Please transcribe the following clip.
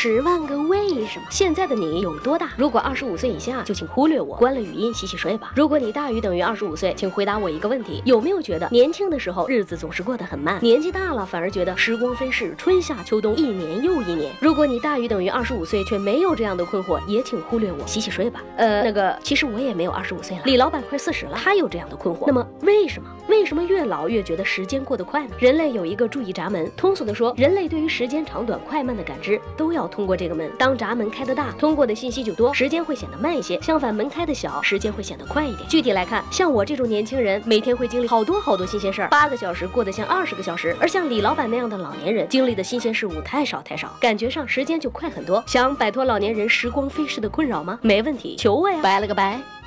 十万个为什么？现在的你有多大？如果二十五岁以下，就请忽略我，关了语音，洗洗睡吧。如果你大于等于二十五岁，请回答我一个问题：有没有觉得年轻的时候日子总是过得很慢，年纪大了反而觉得时光飞逝，春夏秋冬，一年又一年？如果你大于等于二十五岁，却没有这样的困惑，也请忽略我，洗洗睡吧。呃，那个，其实我也没有二十五岁了，李老板快四十了，他有这样的困惑。那么为什么？为什么越老越觉得时间过得快呢？人类有一个注意闸门，通俗的说，人类对于时间长短、快慢的感知都要通过这个门。当闸门开得大，通过的信息就多，时间会显得慢一些；相反，门开的小，时间会显得快一点。具体来看，像我这种年轻人，每天会经历好多好多新鲜事儿，八个小时过得像二十个小时；而像李老板那样的老年人，经历的新鲜事物太少太少，感觉上时间就快很多。想摆脱老年人时光飞逝的困扰吗？没问题，求我呀！拜了个拜。